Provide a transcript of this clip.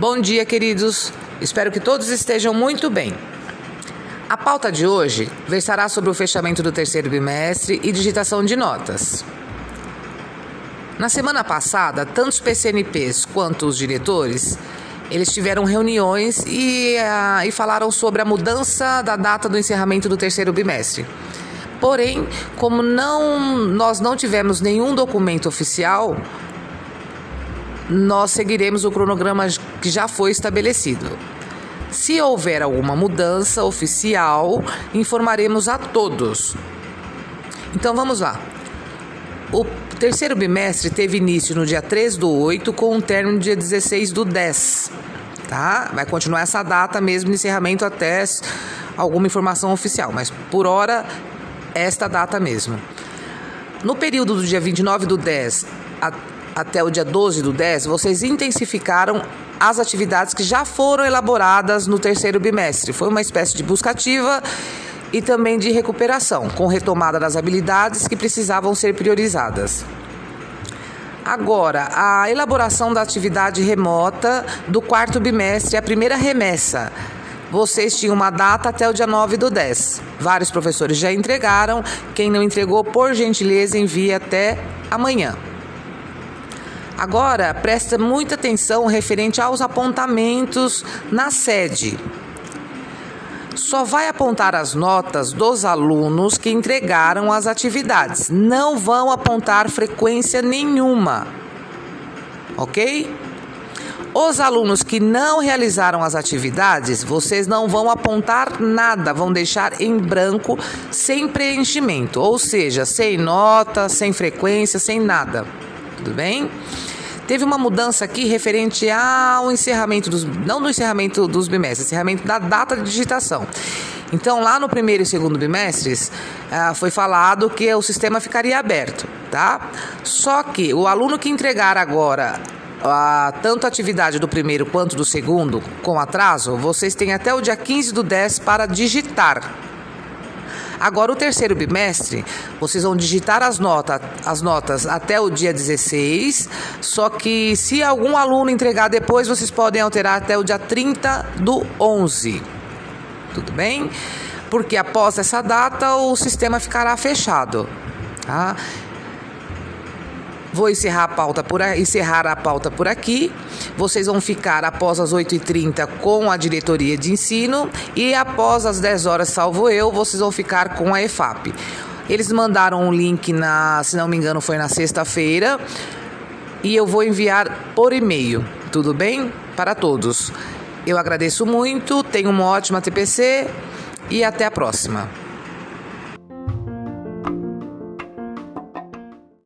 Bom dia, queridos. Espero que todos estejam muito bem. A pauta de hoje versará sobre o fechamento do terceiro bimestre e digitação de notas. Na semana passada, tanto os PCNPs quanto os diretores, eles tiveram reuniões e, uh, e falaram sobre a mudança da data do encerramento do terceiro bimestre. Porém, como não, nós não tivemos nenhum documento oficial, nós seguiremos o cronograma que já foi estabelecido. Se houver alguma mudança oficial, informaremos a todos. Então vamos lá. O terceiro bimestre teve início no dia 3 do 8, com um término no dia 16 do 10. Tá? Vai continuar essa data mesmo de encerramento até alguma informação oficial, mas por hora, esta data mesmo. No período do dia 29 do 10 a até o dia 12 do 10, vocês intensificaram as atividades que já foram elaboradas no terceiro bimestre. Foi uma espécie de busca ativa e também de recuperação, com retomada das habilidades que precisavam ser priorizadas. Agora, a elaboração da atividade remota do quarto bimestre, a primeira remessa. Vocês tinham uma data até o dia 9 do 10. Vários professores já entregaram. Quem não entregou, por gentileza, envie até amanhã. Agora, presta muita atenção referente aos apontamentos na sede. Só vai apontar as notas dos alunos que entregaram as atividades. Não vão apontar frequência nenhuma. Ok? Os alunos que não realizaram as atividades, vocês não vão apontar nada, vão deixar em branco, sem preenchimento, ou seja, sem nota, sem frequência, sem nada. Tudo bem? Teve uma mudança aqui referente ao encerramento dos. Não do encerramento dos bimestres, encerramento da data de digitação. Então, lá no primeiro e segundo bimestres, ah, foi falado que o sistema ficaria aberto, tá? Só que o aluno que entregar agora a, tanto a atividade do primeiro quanto do segundo com atraso, vocês têm até o dia 15 do 10 para digitar. Agora, o terceiro bimestre, vocês vão digitar as, nota, as notas até o dia 16, só que se algum aluno entregar depois, vocês podem alterar até o dia 30 do 11. Tudo bem? Porque após essa data, o sistema ficará fechado. Tá? Vou encerrar a pauta por, encerrar a pauta por aqui. Vocês vão ficar após as 8h30 com a diretoria de ensino e após as 10 horas, salvo eu, vocês vão ficar com a EFAP. Eles mandaram um link na, se não me engano, foi na sexta-feira e eu vou enviar por e-mail. Tudo bem? Para todos. Eu agradeço muito, tenham uma ótima TPC e até a próxima.